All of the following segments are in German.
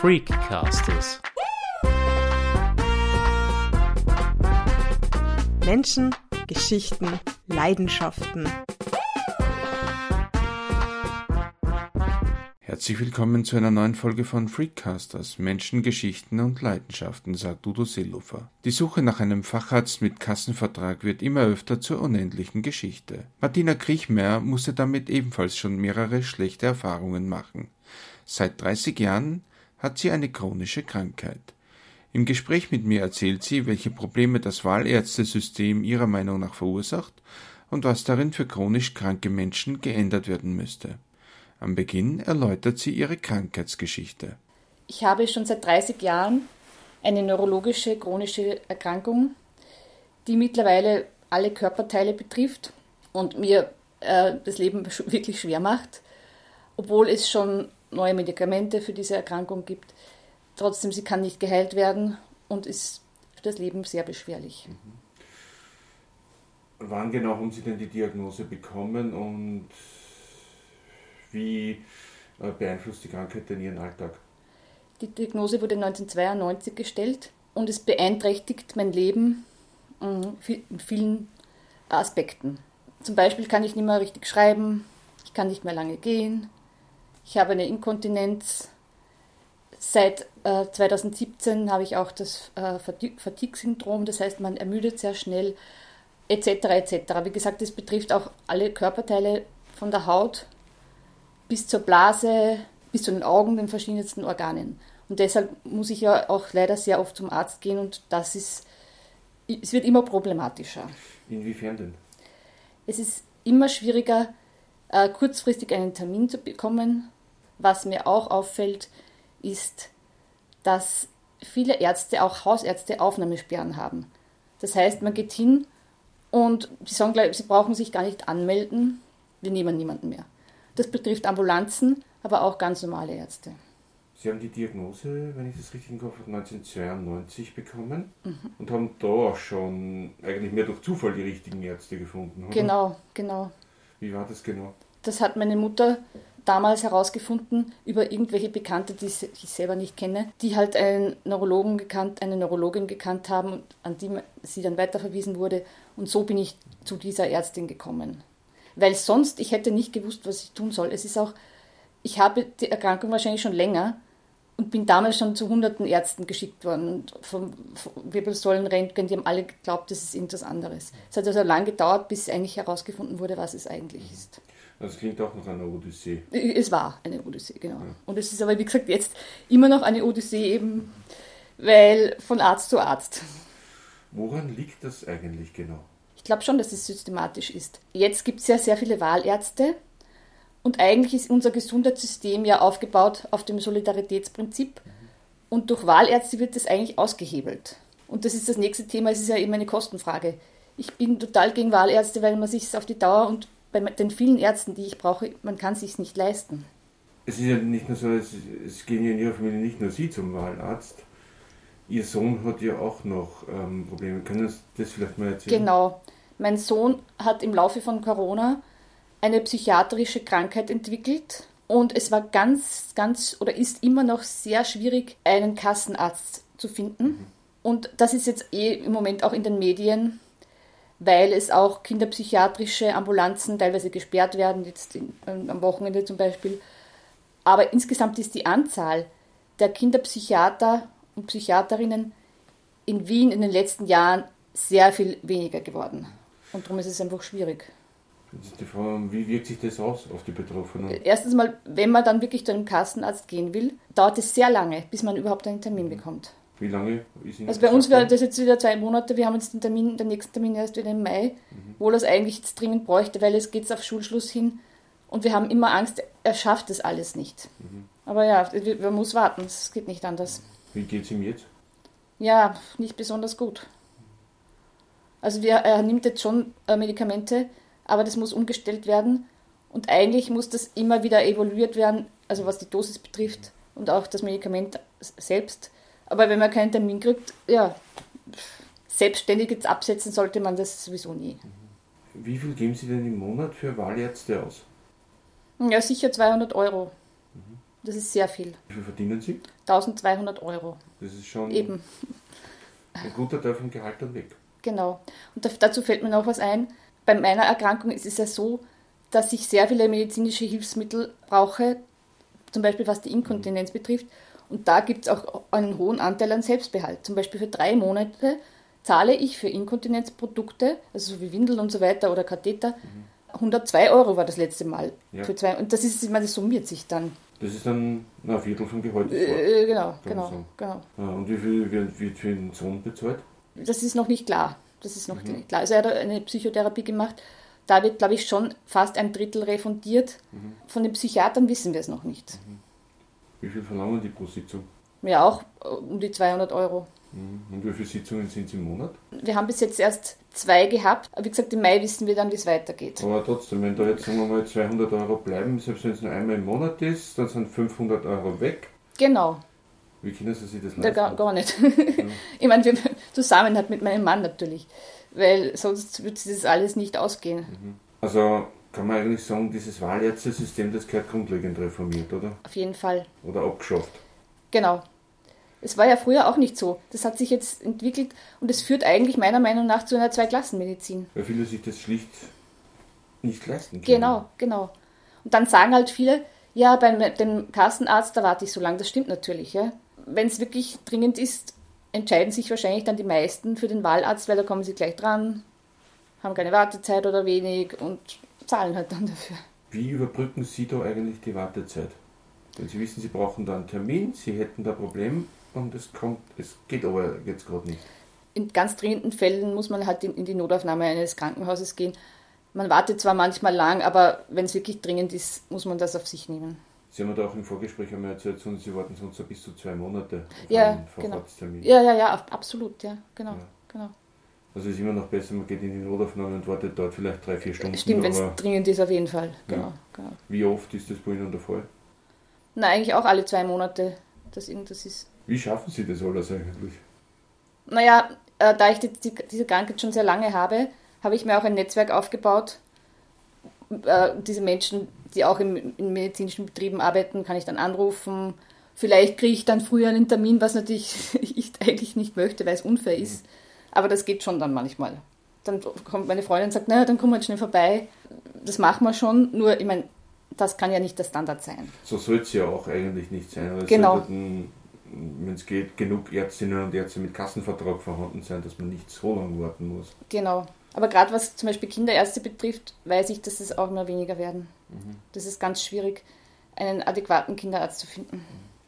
Freakcasters. Menschen, Geschichten, Leidenschaften. Herzlich willkommen zu einer neuen Folge von Freakcasters Menschen, Geschichten und Leidenschaften, sagt Udo Seelofer. Die Suche nach einem Facharzt mit Kassenvertrag wird immer öfter zur unendlichen Geschichte. Martina Kriechmeier musste damit ebenfalls schon mehrere schlechte Erfahrungen machen. Seit 30 Jahren hat sie eine chronische Krankheit. Im Gespräch mit mir erzählt sie, welche Probleme das Wahlärztesystem ihrer Meinung nach verursacht und was darin für chronisch kranke Menschen geändert werden müsste. Am Beginn erläutert sie ihre Krankheitsgeschichte. Ich habe schon seit 30 Jahren eine neurologische chronische Erkrankung, die mittlerweile alle Körperteile betrifft und mir äh, das Leben wirklich schwer macht, obwohl es schon neue Medikamente für diese Erkrankung gibt. Trotzdem, sie kann nicht geheilt werden und ist für das Leben sehr beschwerlich. Mhm. Wann genau haben Sie denn die Diagnose bekommen und wie äh, beeinflusst die Krankheit denn Ihren Alltag? Die Diagnose wurde 1992 gestellt und es beeinträchtigt mein Leben mm, in vielen Aspekten. Zum Beispiel kann ich nicht mehr richtig schreiben, ich kann nicht mehr lange gehen, ich habe eine Inkontinenz. Seit äh, 2017 habe ich auch das äh, Fatigue-Syndrom, das heißt, man ermüdet sehr schnell, etc. etc. Wie gesagt, das betrifft auch alle Körperteile von der Haut bis zur Blase, bis zu den Augen, den verschiedensten Organen. Und deshalb muss ich ja auch leider sehr oft zum Arzt gehen und das ist, es wird immer problematischer. Inwiefern denn? Es ist immer schwieriger, äh, kurzfristig einen Termin zu bekommen. Was mir auch auffällt, ist, dass viele Ärzte, auch Hausärzte, Aufnahmesperren haben. Das heißt, man geht hin und sie sagen gleich, sie brauchen sich gar nicht anmelden, wir nehmen niemanden mehr. Das betrifft Ambulanzen, aber auch ganz normale Ärzte. Sie haben die Diagnose, wenn ich das richtig im Kopf habe, 1992 bekommen mhm. und haben da auch schon eigentlich mehr durch Zufall die richtigen Ärzte gefunden. Oder? Genau, genau. Wie war das genau? Das hat meine Mutter damals herausgefunden über irgendwelche Bekannte, die ich selber nicht kenne, die halt einen Neurologen gekannt, eine Neurologin gekannt haben, an die sie dann weiterverwiesen wurde. Und so bin ich zu dieser Ärztin gekommen weil sonst, ich hätte nicht gewusst, was ich tun soll. Es ist auch, ich habe die Erkrankung wahrscheinlich schon länger und bin damals schon zu hunderten Ärzten geschickt worden und vom, Wirbelsäulenröntgen, die haben alle geglaubt, das ist irgendwas anderes. Es hat also lange gedauert, bis eigentlich herausgefunden wurde, was es eigentlich ist. Das klingt auch nach einer Odyssee. Es war eine Odyssee, genau. Ja. Und es ist aber, wie gesagt, jetzt immer noch eine Odyssee eben, weil von Arzt zu Arzt. Woran liegt das eigentlich genau? Ich glaube schon, dass es systematisch ist. Jetzt gibt es ja sehr viele Wahlärzte und eigentlich ist unser Gesundheitssystem ja aufgebaut auf dem Solidaritätsprinzip und durch Wahlärzte wird das eigentlich ausgehebelt. Und das ist das nächste Thema, es ist ja eben eine Kostenfrage. Ich bin total gegen Wahlärzte, weil man sich auf die Dauer und bei den vielen Ärzten, die ich brauche, man kann sich nicht leisten. Es ist ja nicht nur so, es, es gehen ja in Ihrer Familie nicht nur Sie zum Wahlarzt. Ihr Sohn hat ja auch noch ähm, Probleme. Können Sie das vielleicht mal erzählen? Genau. Mein Sohn hat im Laufe von Corona eine psychiatrische Krankheit entwickelt und es war ganz, ganz oder ist immer noch sehr schwierig, einen Kassenarzt zu finden. Mhm. Und das ist jetzt eh im Moment auch in den Medien, weil es auch kinderpsychiatrische Ambulanzen teilweise gesperrt werden, jetzt in, am Wochenende zum Beispiel. Aber insgesamt ist die Anzahl der Kinderpsychiater und Psychiaterinnen in Wien in den letzten Jahren sehr viel weniger geworden. Und darum ist es einfach schwierig. Die Frage, wie wirkt sich das aus auf die Betroffenen? Erstens mal, wenn man dann wirklich zu einem Kassenarzt gehen will, dauert es sehr lange, bis man überhaupt einen Termin mhm. bekommt. Wie lange ist Ihnen Also bei uns wäre das jetzt wieder zwei Monate. Wir haben jetzt den Termin, den nächsten Termin erst wieder im Mai, mhm. wo das eigentlich jetzt dringend bräuchte, weil es geht auf Schulschluss hin. Und wir haben immer Angst, er schafft das alles nicht. Mhm. Aber ja, man muss warten, es geht nicht anders. Wie geht es ihm jetzt? Ja, nicht besonders gut. Also wir, er nimmt jetzt schon äh, Medikamente, aber das muss umgestellt werden. Und eigentlich muss das immer wieder evaluiert werden, also was die Dosis betrifft und auch das Medikament selbst. Aber wenn man keinen Termin kriegt, ja, selbstständig jetzt absetzen sollte man das sowieso nie. Wie viel geben Sie denn im Monat für Wahlärzte aus? Ja, sicher 200 Euro. Das ist sehr viel. Wie viel verdienen Sie? 1200 Euro. Das ist schon Eben, ein guter Teil vom Gehalt dann weg. genau. Und da- dazu fällt mir noch was ein. Bei meiner Erkrankung ist es ja so, dass ich sehr viele medizinische Hilfsmittel brauche, zum Beispiel was die Inkontinenz betrifft. Und da gibt es auch einen hohen Anteil an Selbstbehalt. Zum Beispiel für drei Monate zahle ich für Inkontinenzprodukte, also so wie Windeln und so weiter oder Katheter, 102 Euro war das letzte Mal. Ja. Für zwei, und das ist, ich meine, das summiert sich dann. Das ist dann na, ein Viertel vom Gehalt. war. Äh, genau, genau, genau. Ah, Und wie viel wird, wird für den Sohn bezahlt? Das ist noch nicht klar. Das ist noch nicht klar. Also er hat eine Psychotherapie gemacht. Da wird, glaube ich, schon fast ein Drittel refundiert. Von den Psychiatern wissen wir es noch nicht. Wie viel verlangen die pro Sitzung? Ja, auch äh, um die 200 Euro. Mhm. Und wie viele Sitzungen sind es im Monat? Wir haben bis jetzt erst zwei gehabt. Wie gesagt, im Mai wissen wir dann, wie es weitergeht. Aber trotzdem, wenn da jetzt sagen wir mal 200 Euro bleiben, selbst wenn es nur einmal im Monat ist, dann sind 500 Euro weg. Genau, Wie können Sie sich das da leisten? gar, gar nicht. ich meine, wir zusammen halt mit meinem Mann natürlich. Weil sonst würde das alles nicht ausgehen. Also kann man eigentlich sagen, dieses Wahlärztesystem, das gehört grundlegend reformiert, oder? Auf jeden Fall. Oder abgeschafft. Genau. Es war ja früher auch nicht so. Das hat sich jetzt entwickelt und es führt eigentlich meiner Meinung nach zu einer Zweiklassenmedizin. Weil viele sich das schlicht nicht leisten können. Genau, genau. Und dann sagen halt viele, ja, beim dem Kassenarzt, da warte ich so lange. Das stimmt natürlich, ja. Wenn es wirklich dringend ist, entscheiden sich wahrscheinlich dann die meisten für den Wahlarzt, weil da kommen sie gleich dran, haben keine Wartezeit oder wenig und zahlen halt dann dafür. Wie überbrücken Sie da eigentlich die Wartezeit? Wenn Sie wissen, Sie brauchen da einen Termin, Sie hätten da ein Problem und es kommt, es geht aber jetzt gerade nicht. In ganz dringenden Fällen muss man halt in die Notaufnahme eines Krankenhauses gehen. Man wartet zwar manchmal lang, aber wenn es wirklich dringend ist, muss man das auf sich nehmen. Sie haben ja da auch im Vorgespräch einmal erzählt, Sie warten sonst so bis zu zwei Monate auf Ja, einen genau. Vorfahrtstermin. Ja, ja, ja, ab- absolut, ja, genau, Ja. genau. Also es ist immer noch besser, man geht in die Notaufnahme und wartet dort vielleicht drei, vier Stunden. Stimmt, wenn es dringend ist, auf jeden Fall. Genau, Ja. genau. wie oft ist das bei Ihnen der Fall? Na, eigentlich auch alle zwei Monate, dass irgendwas ist. Wie schaffen Sie das alles eigentlich? Naja, äh, da ich die, die, diese Krankheit schon sehr lange habe, habe ich mir auch ein Netzwerk aufgebaut. Äh, diese Menschen, die auch im, in medizinischen Betrieben arbeiten, kann ich dann anrufen. Vielleicht kriege ich dann früher einen Termin, was natürlich ich eigentlich nicht möchte, weil es unfair ist. Aber das geht schon dann manchmal. Dann kommt meine Freundin und sagt, naja, dann kommen wir jetzt schnell vorbei. Das machen wir schon, nur ich meine, das kann ja nicht der Standard sein. So soll es ja auch eigentlich nicht sein. es Genau. Wenn es geht, genug Ärztinnen und Ärzte mit Kassenvertrag vorhanden sein, dass man nicht so lange warten muss. Genau. Aber gerade was zum Beispiel Kinderärzte betrifft, weiß ich, dass es auch immer weniger werden. Das ist ganz schwierig, einen adäquaten Kinderarzt zu finden.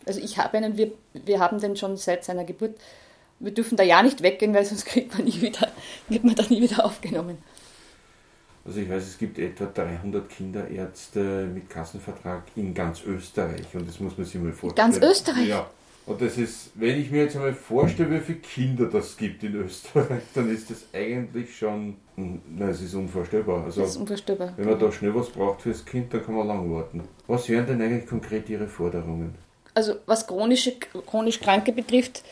Also ich habe einen, wir, wir haben den schon seit seiner Geburt. Wir dürfen da ja nicht weggehen, weil sonst kriegt man nie wieder, wird man da nie wieder aufgenommen. Also ich weiß, es gibt etwa 300 Kinderärzte mit Kassenvertrag in ganz Österreich und das muss man sich mal vorstellen. Ganz Österreich? Ja. Und das ist, wenn ich mir jetzt einmal vorstelle, wie viele Kinder das gibt in Österreich, dann ist das eigentlich schon, nein, es ist unvorstellbar. Also Das ist unvorstellbar. wenn man da schnell was braucht fürs Kind, dann kann man lang warten. Was wären denn eigentlich konkret Ihre Forderungen? Also was chronische, chronisch Kranke betrifft,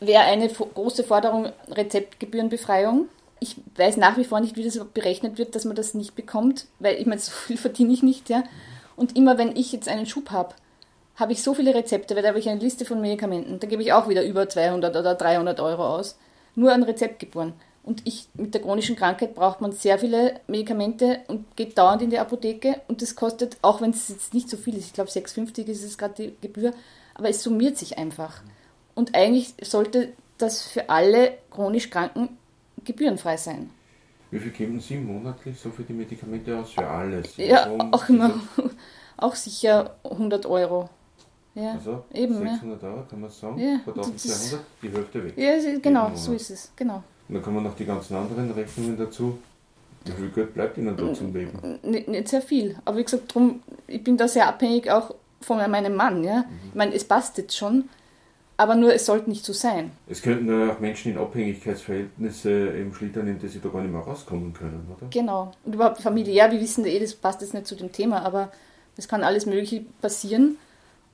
wäre eine große Forderung Rezeptgebührenbefreiung. Ich weiß nach wie vor nicht, wie das berechnet wird, dass man das nicht bekommt, weil ich meine, so viel verdiene ich nicht, ja. Und immer wenn ich jetzt einen Schub habe, habe ich so viele Rezepte, weil da habe ich eine Liste von Medikamenten, da gebe ich auch wieder über 200 oder 300 Euro aus, nur an Rezeptgebühren. Und ich, mit der chronischen Krankheit braucht man sehr viele Medikamente und geht dauernd in die Apotheke und das kostet, auch wenn es jetzt nicht so viel ist, ich glaube 6,50 ist es gerade die Gebühr, aber es summiert sich einfach. Und eigentlich sollte das für alle chronisch Kranken gebührenfrei sein. Wie viel geben Sie monatlich so für die Medikamente aus? Für alles? Ja, auch immer, auch sicher 100 Euro. Ja, Also eben, ja. 600 Euro, kann man sagen? Ja, Von das 1200, die Hälfte weg. Ja, genau, so ist es, genau. Und dann kommen noch die ganzen anderen Rechnungen dazu. Wie viel Geld bleibt Ihnen da zum Leben? Nicht, nicht sehr viel. Aber wie gesagt, drum, ich bin da sehr abhängig auch von meinem Mann. Ja? Ich meine, es passt jetzt schon, aber nur es sollte nicht so sein. Es könnten ja auch Menschen in Abhängigkeitsverhältnisse eben schlittern, in die sie da gar nicht mehr rauskommen können, oder? Genau. Und überhaupt familiär, wir wissen eh, das passt jetzt nicht zu dem Thema, aber es kann alles Mögliche passieren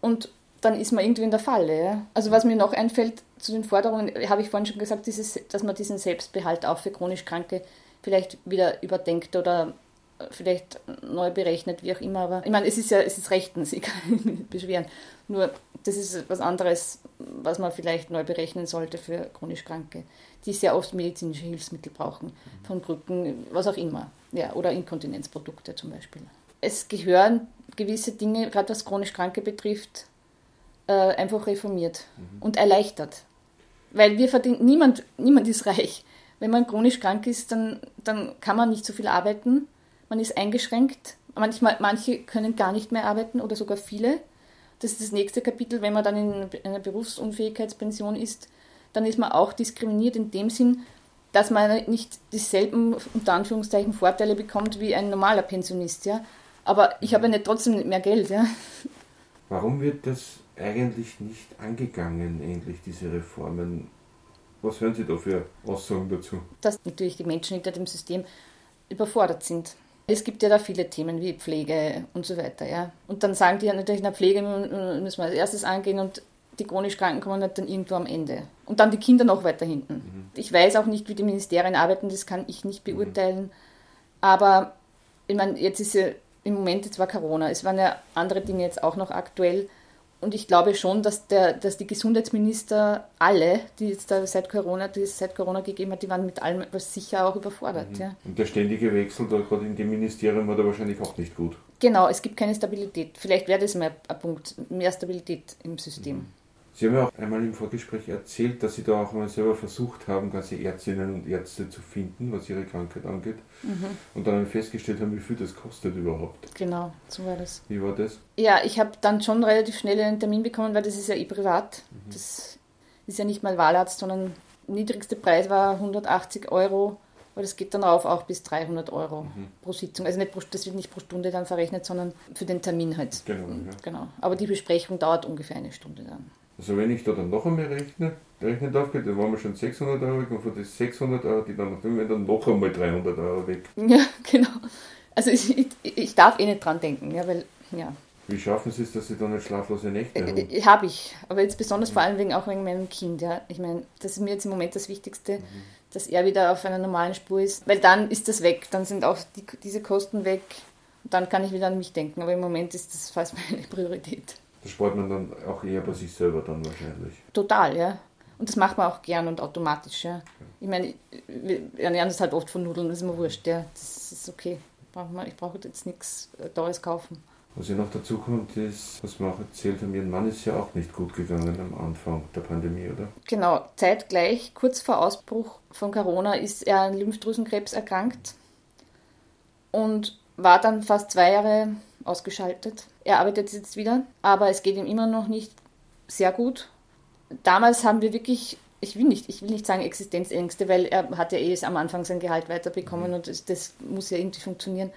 und dann ist man irgendwie in der Falle. Ja? Also was mir noch einfällt zu den Forderungen, habe ich vorhin schon gesagt, dieses, dass man diesen Selbstbehalt auch für chronisch Kranke vielleicht wieder überdenkt oder vielleicht neu berechnet, wie auch immer. Aber ich meine, es ist ja, es ist rechtens, ich kann mich beschweren. Nur das ist was anderes, was man vielleicht neu berechnen sollte für chronisch Kranke, die sehr oft medizinische Hilfsmittel brauchen, von Brücken, was auch immer. Ja, oder Inkontinenzprodukte zum Beispiel. Es gehören gewisse Dinge, gerade was chronisch Kranke betrifft, äh, einfach reformiert mhm. und erleichtert. Weil wir verdienen, niemand, niemand ist reich. Wenn man chronisch krank ist, dann, dann kann man nicht so viel arbeiten. Man ist eingeschränkt. Manchmal, manche können gar nicht mehr arbeiten oder sogar viele. Das ist das nächste Kapitel. Wenn man dann in einer Berufsunfähigkeitspension ist, dann ist man auch diskriminiert in dem Sinn, dass man nicht dieselben, unter Anführungszeichen, Vorteile bekommt wie ein normaler Pensionist. Ja? Aber ich habe ja nicht trotzdem mehr Geld. Ja? Warum wird das eigentlich nicht angegangen, endlich diese Reformen? Was hören Sie da für Aussagen dazu? Dass natürlich die Menschen hinter dem System überfordert sind. Es gibt ja da viele Themen wie Pflege und so weiter. Ja. Und dann sagen die ja natürlich, in der Pflege müssen wir als erstes angehen und die chronisch Kranken kommen dann irgendwo am Ende. Und dann die Kinder noch weiter hinten. Mhm. Ich weiß auch nicht, wie die Ministerien arbeiten, das kann ich nicht beurteilen. Mhm. Aber ich meine, jetzt ist ja im Moment, jetzt war Corona, es waren ja andere Dinge jetzt auch noch aktuell. Und ich glaube schon, dass, der, dass die Gesundheitsminister alle, die jetzt da seit Corona, die es seit Corona gegeben hat, die waren mit allem sicher auch überfordert. Mhm. Ja. Und der ständige Wechsel da gerade in dem Ministerium war da wahrscheinlich auch nicht gut. Genau, es gibt keine Stabilität. Vielleicht wäre das mal ein Punkt, mehr Stabilität im System. Mhm. Sie haben ja auch einmal im Vorgespräch erzählt, dass Sie da auch mal selber versucht haben, ganze Ärztinnen und Ärzte zu finden, was Ihre Krankheit angeht. Mhm. Und dann festgestellt haben, wie viel das kostet überhaupt. Genau, so war das. Wie war das? Ja, ich habe dann schon relativ schnell einen Termin bekommen, weil das ist ja eh privat. Mhm. Das ist ja nicht mal Wahlarzt, sondern der niedrigste Preis war 180 Euro. Aber das geht dann rauf auch bis 300 Euro mhm. pro Sitzung. Also nicht pro, das wird nicht pro Stunde dann verrechnet, sondern für den Termin halt. Genau, ja. genau. Aber die Besprechung dauert ungefähr eine Stunde dann. Also wenn ich da dann noch einmal rechne, rechnen darf, dann waren wir schon 600 Euro weg und von den 600 Euro, die dann noch drin dann noch einmal 300 Euro weg. Ja, genau. Also ich, ich, ich darf eh nicht dran denken, ja, weil, ja. Wie schaffen Sie es, dass Sie da nicht schlaflose Nächte haben? Äh, habe ich, aber jetzt besonders vor allem wegen, auch wegen meinem Kind, ja. Ich meine, das ist mir jetzt im Moment das Wichtigste, mhm. dass er wieder auf einer normalen Spur ist, weil dann ist das weg, dann sind auch die, diese Kosten weg und dann kann ich wieder an mich denken, aber im Moment ist das fast meine Priorität. Das spart man dann auch eher bei sich selber dann wahrscheinlich. Total, ja. Und das macht man auch gern und automatisch, ja. Ich meine, wir ernähren uns halt oft von Nudeln, das ist mir wurscht, ja. Das ist okay. Ich brauche jetzt nichts äh, Teures kaufen. Was ja noch dazu kommt, ist, was wir auch erzählt haben, Ihren Mann ist ja auch nicht gut gegangen am Anfang der Pandemie, oder? Genau, zeitgleich, kurz vor Ausbruch von Corona, ist er an Lymphdrüsenkrebs erkrankt und war dann fast zwei Jahre ausgeschaltet. Er arbeitet jetzt wieder, aber es geht ihm immer noch nicht sehr gut. Damals haben wir wirklich, ich will nicht, ich will nicht sagen Existenzängste, weil er hat ja eh am Anfang sein Gehalt weiterbekommen mhm. und das, das muss ja irgendwie funktionieren.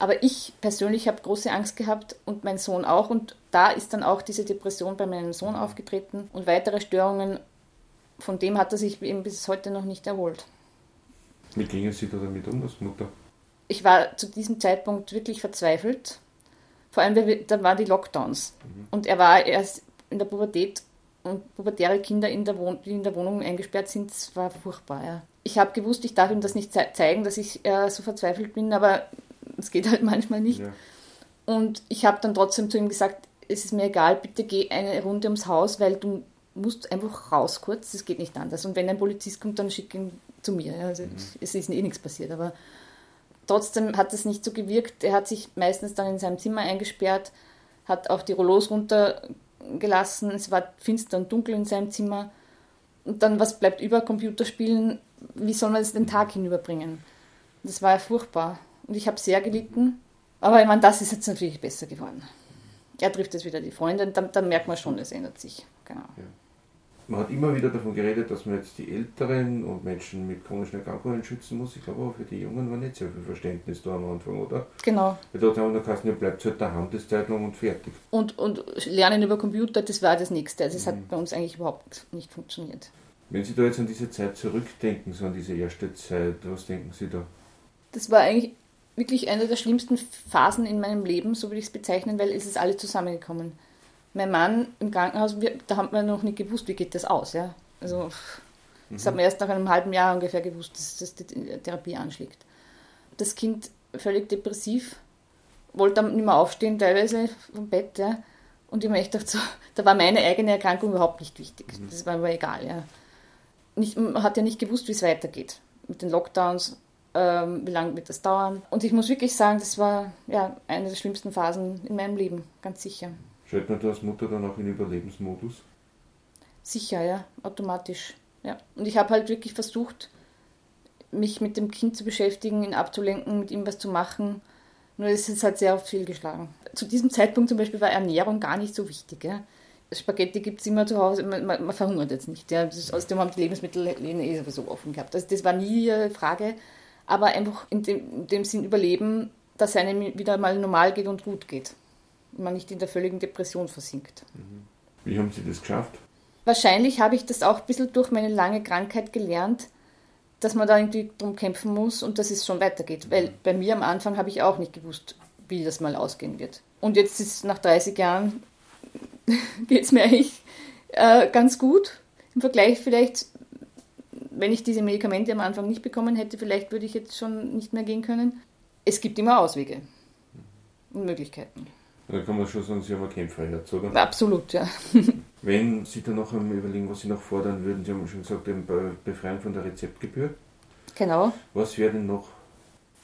Aber ich persönlich habe große Angst gehabt und mein Sohn auch. Und da ist dann auch diese Depression bei meinem Sohn mhm. aufgetreten und weitere Störungen. Von dem hat er sich eben bis heute noch nicht erholt. Wie gingen Sie da damit um als Mutter? Ich war zu diesem Zeitpunkt wirklich verzweifelt vor allem, weil da waren die Lockdowns. Mhm. Und er war erst in der Pubertät und pubertäre Kinder, in der die in der Wohnung eingesperrt sind, das war furchtbar. Ja. Ich habe gewusst, ich darf ihm das nicht ze zeigen, dass ich äh, so verzweifelt bin, aber es geht halt manchmal nicht. Ja. Und ich habe dann trotzdem zu ihm gesagt, es ist mir egal, bitte geh eine Runde ums Haus, weil du musst einfach raus kurz, das geht nicht anders. Und wenn ein Polizist kommt, dann schick ihn zu mir. Also mhm. es ist eh nichts passiert, aber Trotzdem hat es nicht so gewirkt. Er hat sich meistens dann in seinem Zimmer eingesperrt, hat auch die Rollos runtergelassen. Es war finster und dunkel in seinem Zimmer. Und dann, was bleibt über Computerspielen? Wie soll man es den Tag hinüberbringen? Das war ja furchtbar. Und ich habe sehr gelitten. Aber ich meine, das ist jetzt natürlich besser geworden. Er trifft jetzt wieder die Freundin, dann, dann merkt man schon, es ändert sich. Genau. Ja man hat immer wieder davon geredet, dass man jetzt die Älteren und Menschen mit chronischen Erkrankungen schützen muss. Ich glaube aber für die Jungen war nicht sehr viel Verständnis da am Anfang, oder? Genau. Weil dort haben wir gesagt, ja, bleibt halt daheim, das Zeit lang und fertig. Und, und Lernen über Computer, das war das Nächste. Also es mhm. hat bei uns eigentlich überhaupt nicht funktioniert. Wenn Sie da jetzt an diese Zeit zurückdenken, so an diese erste Zeit, was denken Sie da? Das war eigentlich wirklich eine der schlimmsten Phasen in meinem Leben, so würde ich es bezeichnen, weil es ist alles zusammengekommen mein Mann im Krankenhaus, wir, da haben wir noch nicht gewusst, wie geht das aus. Ja? Also, das mhm. hat man erst nach einem halben Jahr ungefähr gewusst, dass, dass die Therapie anschlägt. Das Kind völlig depressiv, wollte dann nicht mehr aufstehen, teilweise vom Bett, ja. Und ich mir echt dachte, so, da war meine eigene Erkrankung überhaupt nicht wichtig. Mhm. Das war mir egal, ja. Nicht, man hat ja nicht gewusst, wie es weitergeht. Mit den Lockdowns, ähm, wie lange wird das dauern. Und ich muss wirklich sagen, das war ja eine der schlimmsten Phasen in meinem Leben, ganz sicher. Stellt man als Mutter dann auch in Überlebensmodus? Sicher, ja, automatisch. Ja. Und ich habe halt wirklich versucht, mich mit dem Kind zu beschäftigen, ihn abzulenken, mit ihm was zu machen. Nur es ist halt sehr oft fehlgeschlagen. Zu diesem Zeitpunkt zum Beispiel war Ernährung gar nicht so wichtig. Ja. Spaghetti gibt es immer zu Hause, man, man, man verhungert jetzt nicht. Ja. Das, außerdem haben die Lebensmittelläden eh sowieso offen gehabt. Also das war nie eine Frage, aber einfach in dem, in dem Sinn überleben, dass es einem wieder mal normal geht und gut geht. Man nicht in der völligen Depression versinkt. Mhm. Wie haben Sie das geschafft? Wahrscheinlich habe ich das auch ein bisschen durch meine lange Krankheit gelernt, dass man da irgendwie drum kämpfen muss und dass es schon weitergeht. Weil bei mir am Anfang habe ich auch nicht gewusst, wie das mal ausgehen wird. Und jetzt ist nach 30 Jahren geht es mir eigentlich äh, ganz gut. Im Vergleich vielleicht, wenn ich diese Medikamente am Anfang nicht bekommen hätte, vielleicht würde ich jetzt schon nicht mehr gehen können. Es gibt immer Auswege und Möglichkeiten. Da kann man schon sagen, Sie haben ein Kämpferherz, oder? Absolut, ja. Wenn Sie dann noch einmal überlegen, was Sie noch fordern würden, Sie haben schon gesagt, den Befreien von der Rezeptgebühr. Genau. Was wäre denn noch?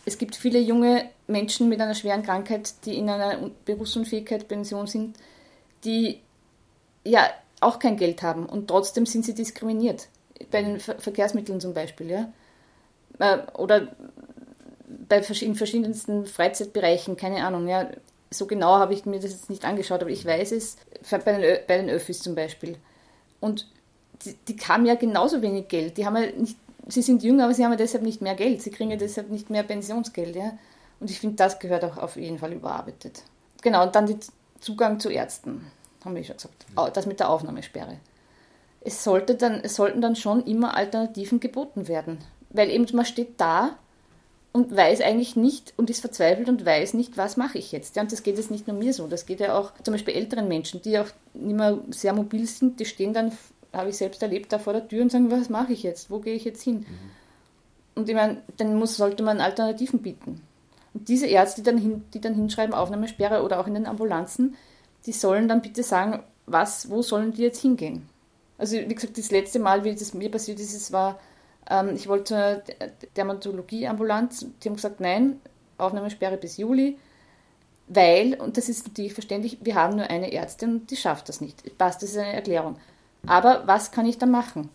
Es gibt viele junge Menschen mit einer schweren Krankheit, die in einer Berufsunfähigkeit, Pension sind, die ja auch kein Geld haben und trotzdem sind sie diskriminiert. Bei den Ver Verkehrsmitteln zum Beispiel, ja. Äh, oder bei in verschiedensten Freizeitbereichen, keine Ahnung, ja so genau habe ich mir das jetzt nicht angeschaut, aber ich weiß es bei den, bei den Öffis zum Beispiel. Und die, die haben ja genauso wenig Geld. Die haben ja nicht, sie sind jünger, aber sie haben ja deshalb nicht mehr Geld. Sie kriegen ja deshalb nicht mehr Pensionsgeld. Ja? Und ich finde, das gehört auch auf jeden Fall überarbeitet. Genau, und dann der Zugang zu Ärzten, haben wir schon gesagt. Das mit der Aufnahmesperre. Es, sollte dann, es sollten dann schon immer Alternativen geboten werden. Weil eben man steht da und weiß eigentlich nicht und ist verzweifelt und weiß nicht, was mache ich jetzt. Ja, und das geht jetzt nicht nur mir so, das geht ja auch zum Beispiel älteren Menschen, die auch nicht mehr sehr mobil sind, die stehen dann, habe ich selbst erlebt, da vor der Tür und sagen, was mache ich jetzt, wo gehe ich jetzt hin? Mhm. Und ich meine, dann muss, sollte man Alternativen bieten. Und diese Ärzte, die dann, hin, die dann hinschreiben, Aufnahmesperre oder auch in den Ambulanzen, die sollen dann bitte sagen, was, wo sollen die jetzt hingehen? Also wie gesagt, das letzte Mal, wie das mir passiert ist, es war ich wollte zur Dermatologie-Ambulanz. Die haben gesagt, nein, Aufnahmesperre bis Juli, weil, und das ist natürlich verständlich, wir haben nur eine Ärztin und die schafft das nicht. Passt, das ist eine Erklärung. Aber was kann ich da machen?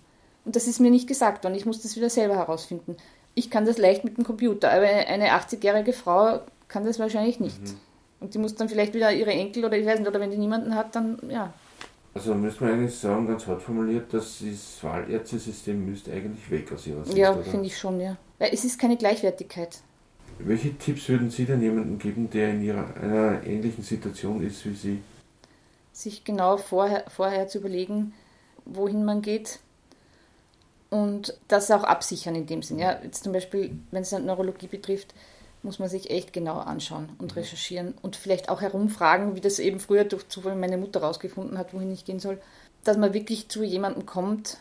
Und das ist mir nicht gesagt worden. Ich muss das wieder selber herausfinden. Ich kann das leicht mit dem Computer, aber eine 80-jährige Frau kann das wahrscheinlich nicht. Mhm. Und die muss dann vielleicht wieder ihre Enkel oder ich weiß nicht, oder wenn die niemanden hat, dann ja, also müsste man eigentlich sagen, ganz hart formuliert, dass das Wahlärztesystem müsste eigentlich weg aus Ihrer Sicht. Ja, finde ich schon, ja. Weil es ist keine Gleichwertigkeit. Welche Tipps würden Sie denn jemandem geben, der in ihrer, einer ähnlichen Situation ist wie Sie? Sich genau vorher, vorher zu überlegen, wohin man geht und das auch absichern in dem Sinn. Ja, jetzt zum Beispiel, wenn es Neurologie betrifft, muss man sich echt genau anschauen und mhm. recherchieren und vielleicht auch herumfragen, wie das eben früher durch Zufall meine Mutter rausgefunden hat, wohin ich gehen soll, dass man wirklich zu jemandem kommt,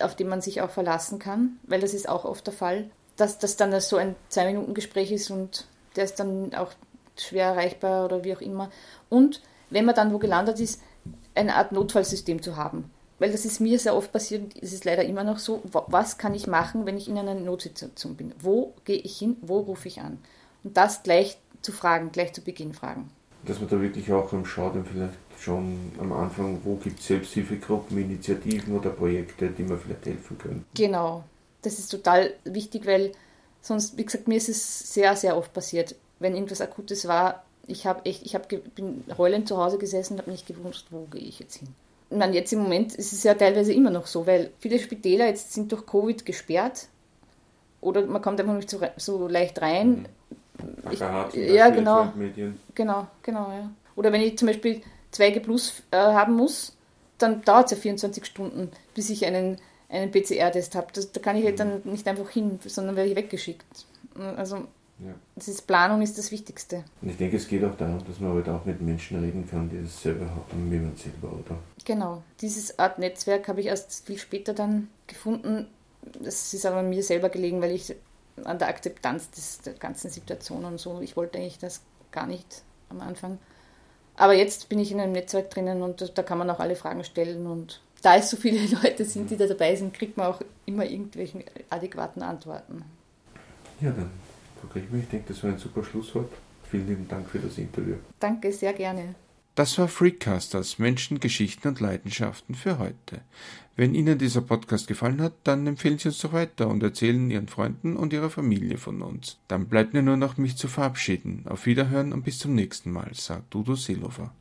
auf den man sich auch verlassen kann, weil das ist auch oft der Fall, dass das dann so ein Zwei-Minuten-Gespräch ist und der ist dann auch schwer erreichbar oder wie auch immer. Und wenn man dann wo gelandet ist, eine Art Notfallsystem zu haben weil das ist mir sehr oft passiert, es ist leider immer noch so, was kann ich machen, wenn ich in einer Notsituation bin? Wo gehe ich hin, wo rufe ich an? Und das gleich zu fragen, gleich zu Beginn fragen. Dass man da wirklich auch schaut und vielleicht schon am Anfang, wo gibt es Selbsthilfegruppen, Initiativen oder Projekte, die mir vielleicht helfen können. Genau, das ist total wichtig, weil sonst, wie gesagt, mir ist es sehr, sehr oft passiert, wenn irgendwas Akutes war, ich habe echt, ich hab, bin heulend zu Hause gesessen und habe nicht gewusst, wo gehe ich jetzt hin meine, jetzt im Moment ist es ja teilweise immer noch so, weil viele Spitäler jetzt sind durch Covid gesperrt oder man kommt einfach nicht so, so leicht rein. Mhm. Ich, ja, genau. Genau, genau, ja. Oder wenn ich zum Beispiel 2G Plus äh, haben muss, dann dauert es ja 24 Stunden, bis ich einen, einen PCR-Test habe. Da kann ich halt dann nicht einfach hin, sondern werde ich weggeschickt. Also ja. Das ist Planung ist das Wichtigste. Und ich denke, es geht auch darum, dass man halt auch mit Menschen reden kann, die das selber haben, wie man selber, oder? Genau. Dieses Art Netzwerk habe ich erst viel später dann gefunden. Das ist aber mir selber gelegen, weil ich an der Akzeptanz des, der ganzen Situation und so. Ich wollte eigentlich das gar nicht am Anfang. Aber jetzt bin ich in einem Netzwerk drinnen und da kann man auch alle Fragen stellen und da es so viele Leute sind, die da dabei sind, kriegt man auch immer irgendwelche adäquaten Antworten. Ja, dann, Frau Griechmann, ich denke, das war ein super Schlusswort. Vielen lieben Dank für das Interview. Danke, sehr gerne. Das war Freakcasters Menschen, Geschichten und Leidenschaften für heute. Wenn Ihnen dieser Podcast gefallen hat, dann empfehlen Sie uns doch weiter und erzählen Ihren Freunden und Ihrer Familie von uns. Dann bleibt mir nur noch, mich zu verabschieden. Auf Wiederhören und bis zum nächsten Mal, sagt Udo Seelofer.